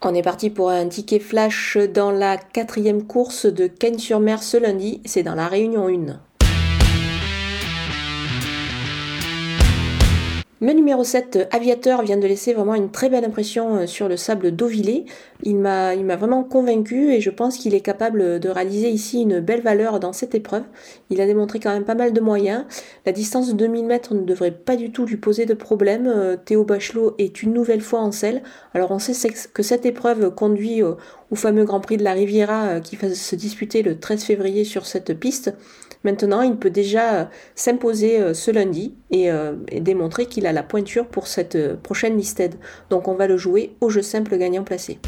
On est parti pour un ticket flash dans la quatrième course de Cagnes-sur-Mer ce lundi, c'est dans la Réunion 1. Le numéro 7, Aviateur, vient de laisser vraiment une très belle impression euh, sur le sable d'Auvillé. Il m'a, il m'a vraiment convaincu et je pense qu'il est capable de réaliser ici une belle valeur dans cette épreuve. Il a démontré quand même pas mal de moyens. La distance de 2000 mètres ne devrait pas du tout lui poser de problème. Euh, Théo Bachelot est une nouvelle fois en selle. Alors on sait que cette épreuve conduit au, fameux Grand Prix de la Riviera euh, qui va se disputer le 13 février sur cette piste. Maintenant, il peut déjà euh, s'imposer euh, ce lundi euh, et, démontrer qu'il a la pointure pour cette prochaine listed. Donc on va le jouer au jeu simple gagnant placé.